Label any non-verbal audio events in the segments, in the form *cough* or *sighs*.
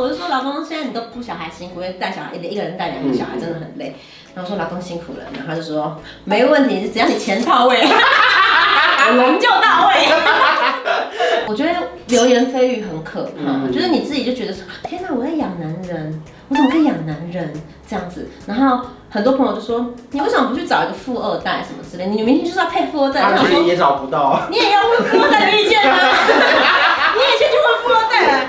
我就说老公，现在你都顾小孩辛苦，因为带小孩一个一个人带两个小孩真的很累。然后说老公辛苦了，然后他就说没问题，只要你钱到位，*laughs* 人就到位。*laughs* 我觉得流言蜚语很可怕，就是你自己就觉得说天哪，我在养男人，我怎么可以养男人这样子？然后很多朋友就说你为什么不去找一个富二代什么之类？你明天就是要配富二代，他觉得也找不到，你也要问富二代的意见啊。*laughs* 你也先去问富二代，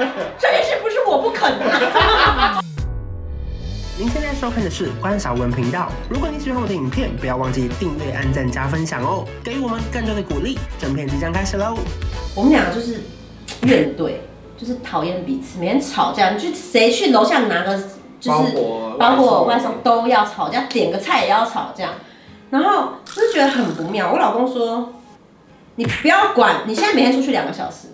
您现在收看的是关晓文频道。如果你喜欢我的影片，不要忘记订阅、按赞、加分享哦，给予我们更多的鼓励。整片即将开始喽！我们两个就是怨怼，就是讨厌彼此，每天吵架。你去谁去楼下拿个就是包括外送都要吵架，点个菜也要吵架。然后就是觉得很不妙。我老公说：“你不要管，你现在每天出去两个小时，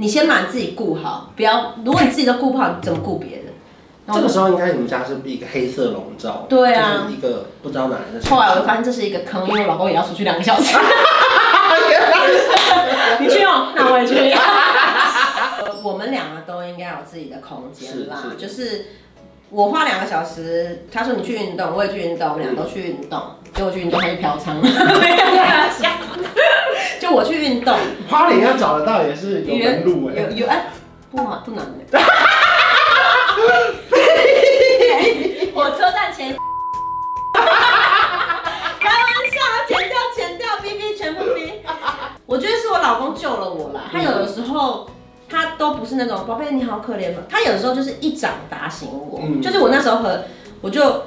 你先把自己顾好，不要。如果你自己都顾不好，你怎么顾别人？”这个时候应该你们家是一个黑色笼罩，对啊，就是一个不知道哪来的。后来我就发现这是一个坑，因为我老公也要出去两个小时。*laughs* 你去哦，那我也去。*laughs* 我们两个都应该有自己的空间啦，就是我花两个小时，他说你去运动，我也去运动，我们俩都去运动，结果去运动他去嫖娼了。*laughs* 就我去运动，花莲要找得到也是有门路哎，有有哎，不好不难 *laughs* 火车站前，不是那种宝贝你好可怜嘛，他有的时候就是一掌打醒我。就是我那时候和我就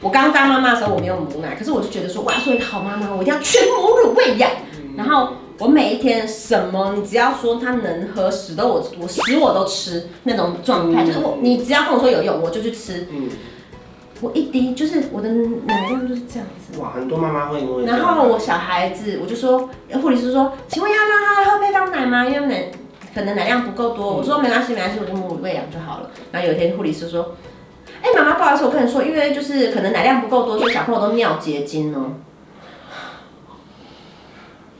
我刚当妈妈的时候我没有母奶，可是我就觉得说我要做一个好妈妈，我一定要全母乳喂养。然后我每一天什么你只要说他能喝屎都我我屎我都吃那种状态，就是我你只要跟我说有用我就去吃。嗯我一滴就是我的奶量就是这样子。哇，很多妈妈会因为。然后我小孩子，我就说，护理师说，请问要让他喝配方奶吗？因为奶可能奶量不够多。我说没关系，没关系，我就母乳喂养就好了。然后有一天护理师说，哎，妈妈不好意思，我跟你说，因为就是可能奶量不够多，所以小朋友都尿结晶哦。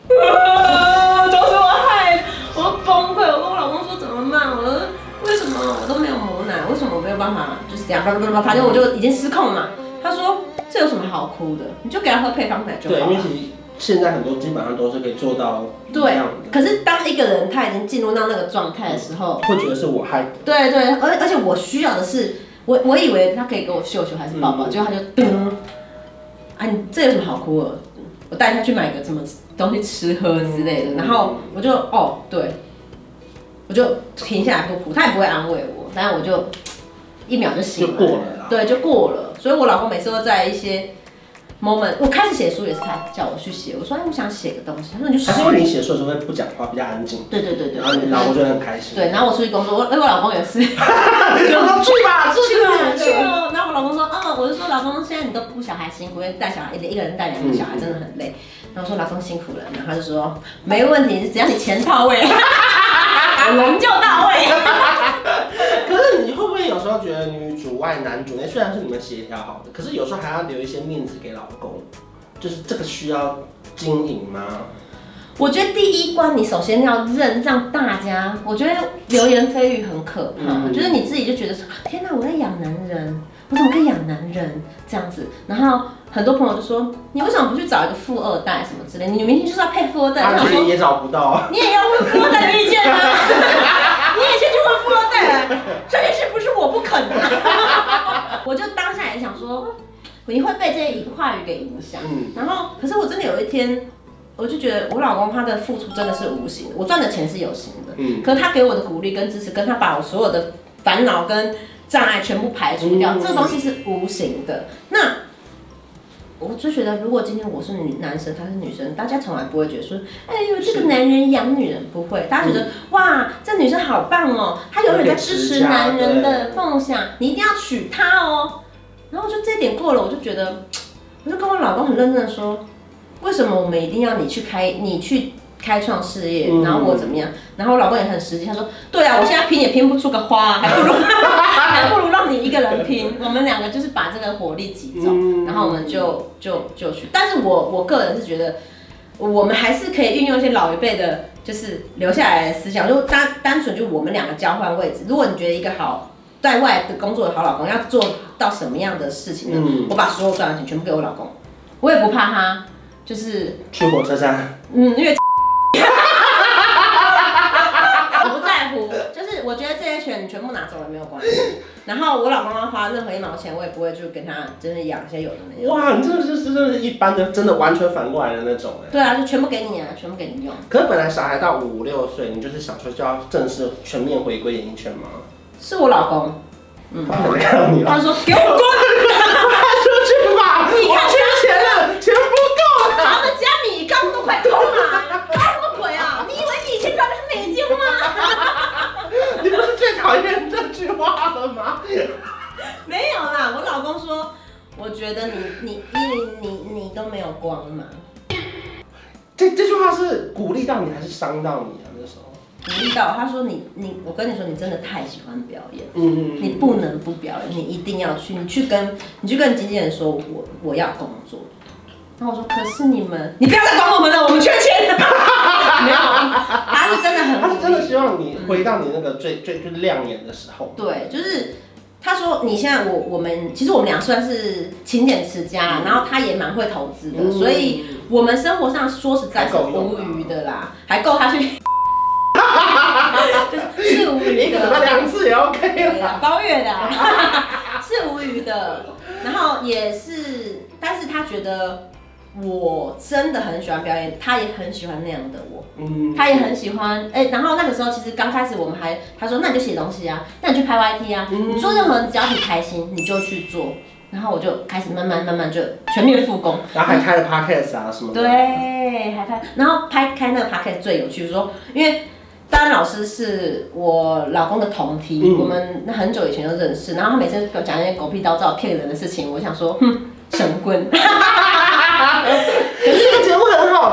啊，都是我害，我崩溃。我跟我老公说怎么办？我说为什么我都没有母奶？为什么我没有办法？就是这样，叭叭叭叭，反正我就已经失控了嘛。他说这有什么好哭的？你就给他喝配方奶就好了。对，因为其实现在很多基本上都是可以做到这样的。对，可是当一个人他已经进入到那个状态的时候，会觉得是我害的。对对，而而且我需要的是，我我以为他可以给我秀秀还是抱抱，结果他就噔，啊，你这有什么好哭的？我带他去买个什么东西吃喝之类的，然后我就哦对，我就停下来不哭，他也不会安慰我，但是我就一秒就醒了，就过了，对，就过了。所以我老公每次都在一些 moment，我开始写书也是他叫我去写，我说哎，我想写个东西，他说你就写。他说你写书的时候会不讲话，比较安静。对对对对。然后你老公就很开心。对，然后我出去工作，我哎我老公也是，*laughs* 我说 *laughs* 去吧，去吧，去哦。然后我老公说，哦，我就说老公，现在你都不小孩辛苦，因为带小孩一个一个人带两个小孩真的很累。然后说老公辛苦了，然后他就说没问题，只要你钱到位，*laughs* 人就到位。有时候觉得女主外男主内？虽然是你们协调好的，可是有时候还要留一些面子给老公，就是这个需要经营吗？我觉得第一关你首先要认让大家，我觉得流言蜚语很可怕，嗯、就是你自己就觉得说天哪，我在养男人，我怎么可以养男人这样子？然后很多朋友就说你为什么不去找一个富二代什么之类？你明明就是要配富二代，他觉得也找不到，你也要问富二代的意见啊！*laughs* 这件事不是我不肯的。*laughs* 我就当下也想说，你会被这些话语给影响。嗯，然后可是我真的有一天，我就觉得我老公他的付出真的是无形的，我赚的钱是有形的。嗯，可是他给我的鼓励跟支持，跟他把我所有的烦恼跟障碍全部排除掉，嗯、这个东西是无形的。那我就觉得，如果今天我是女男生，她是女生，大家从来不会觉得说，哎呦，这个男人养女人不会，大家觉得、嗯、哇，这女生好棒哦，她永远在支持男人的梦想，你一定要娶她哦。然后就这点过了，我就觉得，我就跟我老公很认真的说。为什么我们一定要你去开，你去开创事业，然后我怎么样？然后我老公也很实际，他说：“对啊，我现在拼也拼不出个花，还不如 *laughs* 还不如让你一个人拼。我们两个就是把这个火力集中，然后我们就就就去。但是我我个人是觉得，我们还是可以运用一些老一辈的，就是留下来的思想，就单单纯就我们两个交换位置。如果你觉得一个好在外的工作的好老公要做到什么样的事情呢？嗯、我把所有赚的钱全部给我老公，我也不怕他，就是去火车站。嗯，因为我不在乎，就是我觉得这些钱你全部拿走了没有关系。然后我老公要花任何一毛钱，我也不会就跟他真的养一些有的没的。哇，你这个是真的是一般的，真的完全反过来的那种哎。对啊，就全部给你啊，全部给你用。可是本来小孩到五六岁，你就是想说就要正式全面回归演艺圈吗？是我老公，嗯，他看到你了。他说给我滚，*laughs* 快出去吧！你看缺伤到你啊？那时候。鼓励到他说你你我跟你说你真的太喜欢表演，嗯嗯，你不能不表演，你一定要去，你去跟你去跟经纪人说我我要工作，然后我说可是你们你不要再管我们了，我们缺钱。*laughs* 没有，他是真的很，他是真的希望你回到你那个最最最亮眼的时候。对，就是他说你现在我我们其实我们俩算是勤俭持家，然后他也蛮会投资的，所以我们生活上说实在是无余的啦，还够他去。*laughs* 是无余的，两次也 OK 了，包月的，*laughs* 是无余的。然后也是，但是他觉得我真的很喜欢表演，他也很喜欢那样的我，嗯，他也很喜欢。哎、欸，然后那个时候其实刚开始我们还，他说那你就写东西啊，那你去拍 YT 啊，嗯、你做任何只要你开心你就去做。然后我就开始慢慢慢慢就全面复工，然后还开了 Podcast 啊什么的，对，还拍，然后拍开那个 Podcast 最有趣，就是说因为。丹老师是我老公的同梯，嗯、我们很久以前就认识。然后他每次给我讲一些狗屁倒灶骗人的事情，我想说，哼，神棍。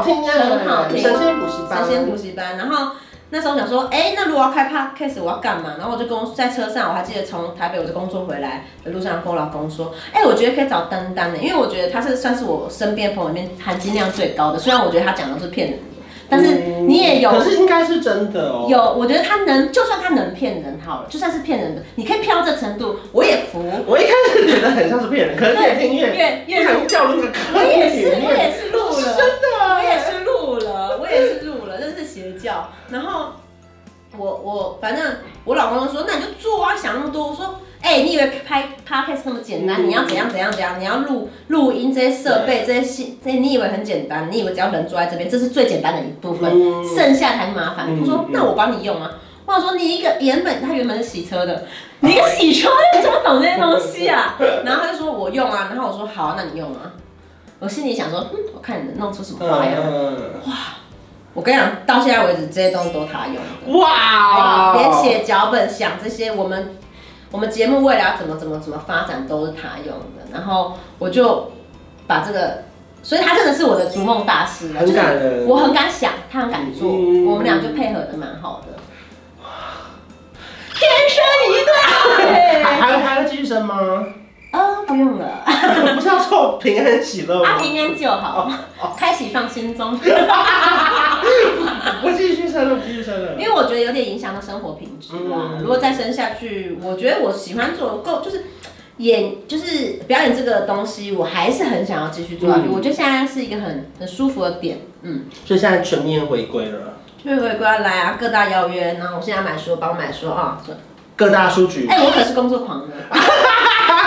很好听呀，很好听。神仙补习班，神仙补习班。然后那时候想说，哎、欸，那如果要开 podcast 我要干嘛？然后我就跟在车上，我还记得从台北我就工作回来的路上跟我老公说，哎、欸，我觉得可以找丹丹的，因为我觉得他是算是我身边朋友里面含金量最高的。虽然我觉得他讲的是骗人。但是你也有，可是应该是真的哦。有，我觉得他能，就算他能骗人好了，就算是骗人的，你可以骗到这程度，我也服。我一开始觉得很像是骗人，可是越听越越越想掉入那个坑里面。我也是，我也是录了，真的，我也是录了，我也是录了，这是邪教。然后我我反正我老公就说，那你就做啊，想那么多。我说。哎、欸，你以为拍 podcast 那么简单？嗯、你要怎样怎样怎样？你要录录音这些设备对这些信这些，你以为很简单？你以为只要人坐在这边，这是最简单的一部分，嗯、剩下才麻烦。他、嗯、说：“那我帮你用啊。”我想说：“你一个原本他原本是洗车的，你一个洗车的怎么懂这些东西啊？” *laughs* 然后他就说：“我用啊。”然后我说：“好，那你用啊。”我心里想说：“嗯，我看你能弄出什么花样。嗯”哇！我跟你讲，到现在为止这些东西都他用的。哇！连写脚本、想这些，我们。我们节目未来要怎么怎么怎么发展都是他用的，然后我就把这个，所以他真的是我的逐梦大师，很感人，就是我很敢想，他很敢做，嗯、我们俩就配合的蛮好的，天生一对，还还还要继续生吗？嗯，不用了，不是要凑平安喜乐吗？啊，平安就好，开启放心中。*laughs* 我继续生了，继续生了。因为我觉得有点影响到生活品质如果再生下去，我觉得我喜欢做够，就是演，就是表演这个东西，我还是很想要继续做下去。嗯、我觉得现在是一个很很舒服的点，嗯。所以现在全面回归了。全面回归来啊，各大邀约，然后我现在买书，帮我买书啊。各大书局。哎、欸，我可是工作狂的。*laughs*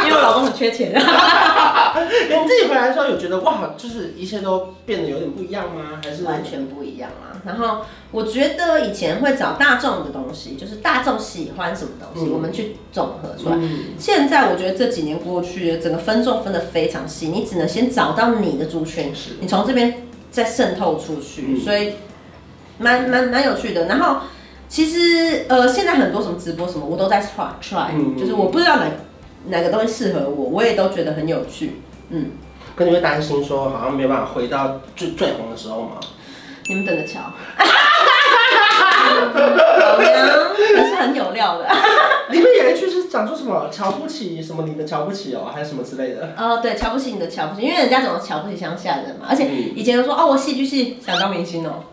因为我老公很缺钱，*laughs* 你自己回来的时候有觉得哇，就是一切都变得有点不一样吗？还是完全不一样啊？然后我觉得以前会找大众的东西，就是大众喜欢什么东西，嗯、我们去总合出来。嗯、现在我觉得这几年过去，整个分众分的非常细，你只能先找到你的族群，是你从这边再渗透出去，嗯、所以蛮蛮蛮有趣的。然后其实呃，现在很多什么直播什么，我都在 try try，、嗯、就是我不知道哪。哪个东西适合我，我也都觉得很有趣。嗯，可你会担心说好像没办法回到最最红的时候吗？你们等着瞧。老娘也是很有料的。里面有一句是讲说什么瞧不起什么你的瞧不起哦，还是什么之类的？哦，对，瞧不起你的瞧不起，因为人家总是瞧不起乡下人嘛。而且以前都说哦，我戏剧系想当明星哦，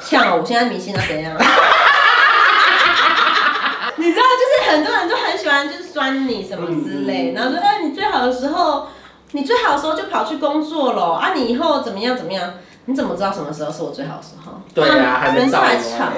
像我现在明星啊怎样？*laughs* 你知道，就是很多人就是酸你什么之类，然后说，哎，你最好的时候，你最好的时候就跑去工作了啊，你以后怎么样怎么样？你怎么知道什么时候是我最好的时候？对啊，还没还长。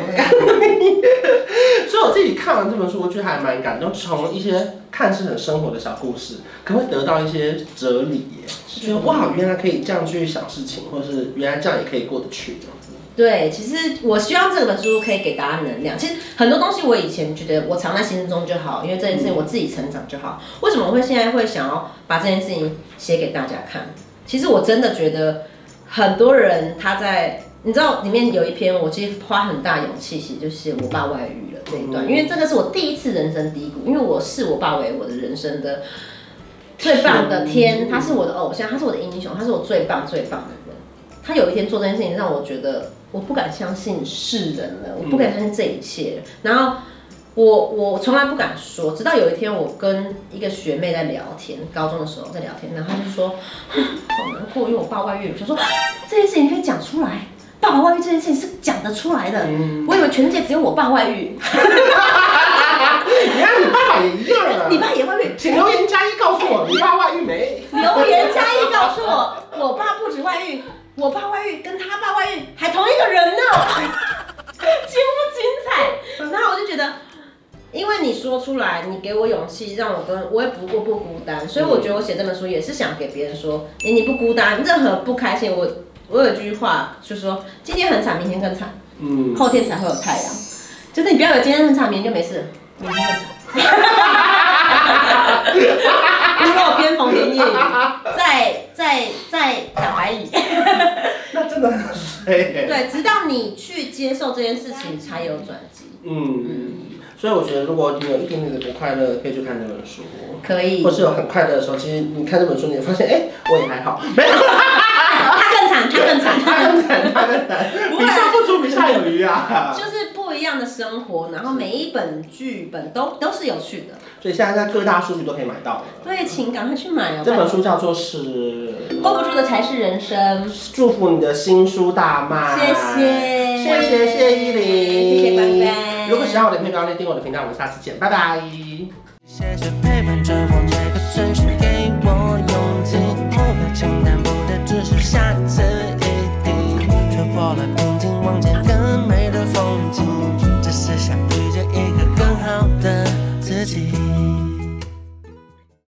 所以我自己看完这本书，我觉得还蛮感动，从一些看似很生活的小故事，可能会得到一些哲理耶，觉得哇，原来可以这样去想事情，或是原来这样也可以过得去这样子。对，其实我希望这本书可以给大家能量。其实很多东西我以前觉得我藏在心中就好，因为这件事情我自己成长就好。为什么我会现在会想要把这件事情写给大家看？其实我真的觉得。很多人他在，你知道里面有一篇，我其实花很大勇气写，就是我爸外遇了这一段，因为这个是我第一次人生低谷，因为我视我爸为我的人生的最棒的天，他是我的偶像，他是我的英雄，他是我最棒最棒的人。他有一天做这件事情，让我觉得我不敢相信是人了，我不敢相信这一切，然后。我我从来不敢说，直到有一天我跟一个学妹在聊天，高中的时候在聊天，然后她就说 *sighs* 好难过，因为我爸外遇。我说这件事情可以讲出来，爸爸外遇这件事情是讲得出来的。嗯、我以为全世界只有我爸外遇。你看你爸爸也一样啊，你爸也外遇，请留言加一告诉我，你爸外遇没？*laughs* 留言加一告诉我，我爸不止外遇，我爸外遇跟他爸外遇还同一个人呢，*laughs* 精不精彩？然后我就觉得。因为你说出来，你给我勇气，让我跟我也不过不孤单，所以我觉得我写这本书也是想给别人说，哎、欸，你不孤单，任何不开心，我我有句话就是说，今天很惨，明天更惨，嗯，后天才会有太阳，就是你不要有今天很惨，明天就没事，明天更惨，*laughs* 如果我边缝边业余，再再再讲白蚁，*laughs* 那真的很衰，对，直到你去接受这件事情，才有转机，嗯。嗯所以我觉得，如果你有一点点的不快乐，可以去看这本书。可以。或是有很快乐的时候，其实你看这本书，你会发现，哎、欸，我也还好。没有。*laughs* 他更惨，他更惨，他更惨，*laughs* 他更惨。比上不足，比下有余啊。就是不一样的生活，然后每一本剧本都都是有趣的。所以现在在各大数据都可以买到了。对，请赶快去买哦。这本书叫做是《过不住的才是人生》，祝福你的新书大卖。谢谢，谢谢谢依林，谢谢。如果喜欢我的频道，订阅我的频道，我们下次见，拜拜。谢谢陪伴着我每个城市，给我勇气。我的承担不的只是下次一定突破了。